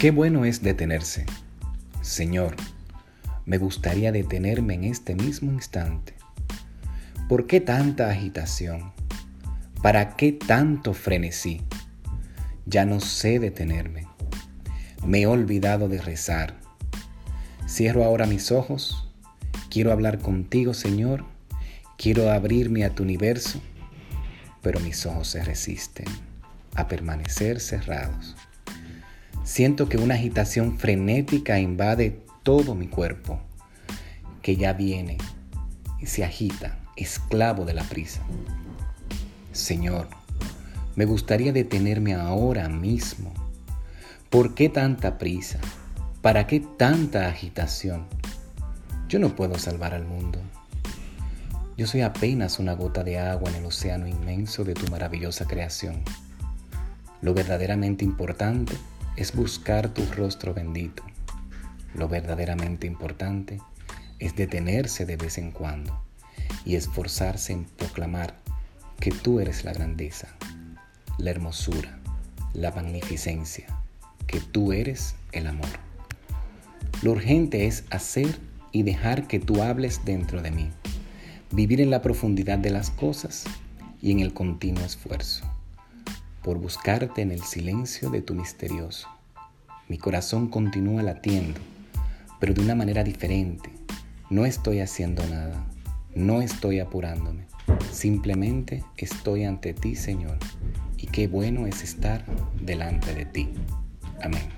Qué bueno es detenerse. Señor, me gustaría detenerme en este mismo instante. ¿Por qué tanta agitación? ¿Para qué tanto frenesí? Ya no sé detenerme. Me he olvidado de rezar. Cierro ahora mis ojos. Quiero hablar contigo, Señor. Quiero abrirme a tu universo, pero mis ojos se resisten a permanecer cerrados. Siento que una agitación frenética invade todo mi cuerpo, que ya viene y se agita, esclavo de la prisa. Señor, me gustaría detenerme ahora mismo. ¿Por qué tanta prisa? ¿Para qué tanta agitación? Yo no puedo salvar al mundo. Yo soy apenas una gota de agua en el océano inmenso de tu maravillosa creación. Lo verdaderamente importante es buscar tu rostro bendito. Lo verdaderamente importante es detenerse de vez en cuando y esforzarse en proclamar que tú eres la grandeza, la hermosura, la magnificencia, que tú eres el amor. Lo urgente es hacer y dejar que tú hables dentro de mí, vivir en la profundidad de las cosas y en el continuo esfuerzo, por buscarte en el silencio de tu misterioso. Mi corazón continúa latiendo, pero de una manera diferente. No estoy haciendo nada, no estoy apurándome, simplemente estoy ante ti, Señor, y qué bueno es estar delante de ti. Amén.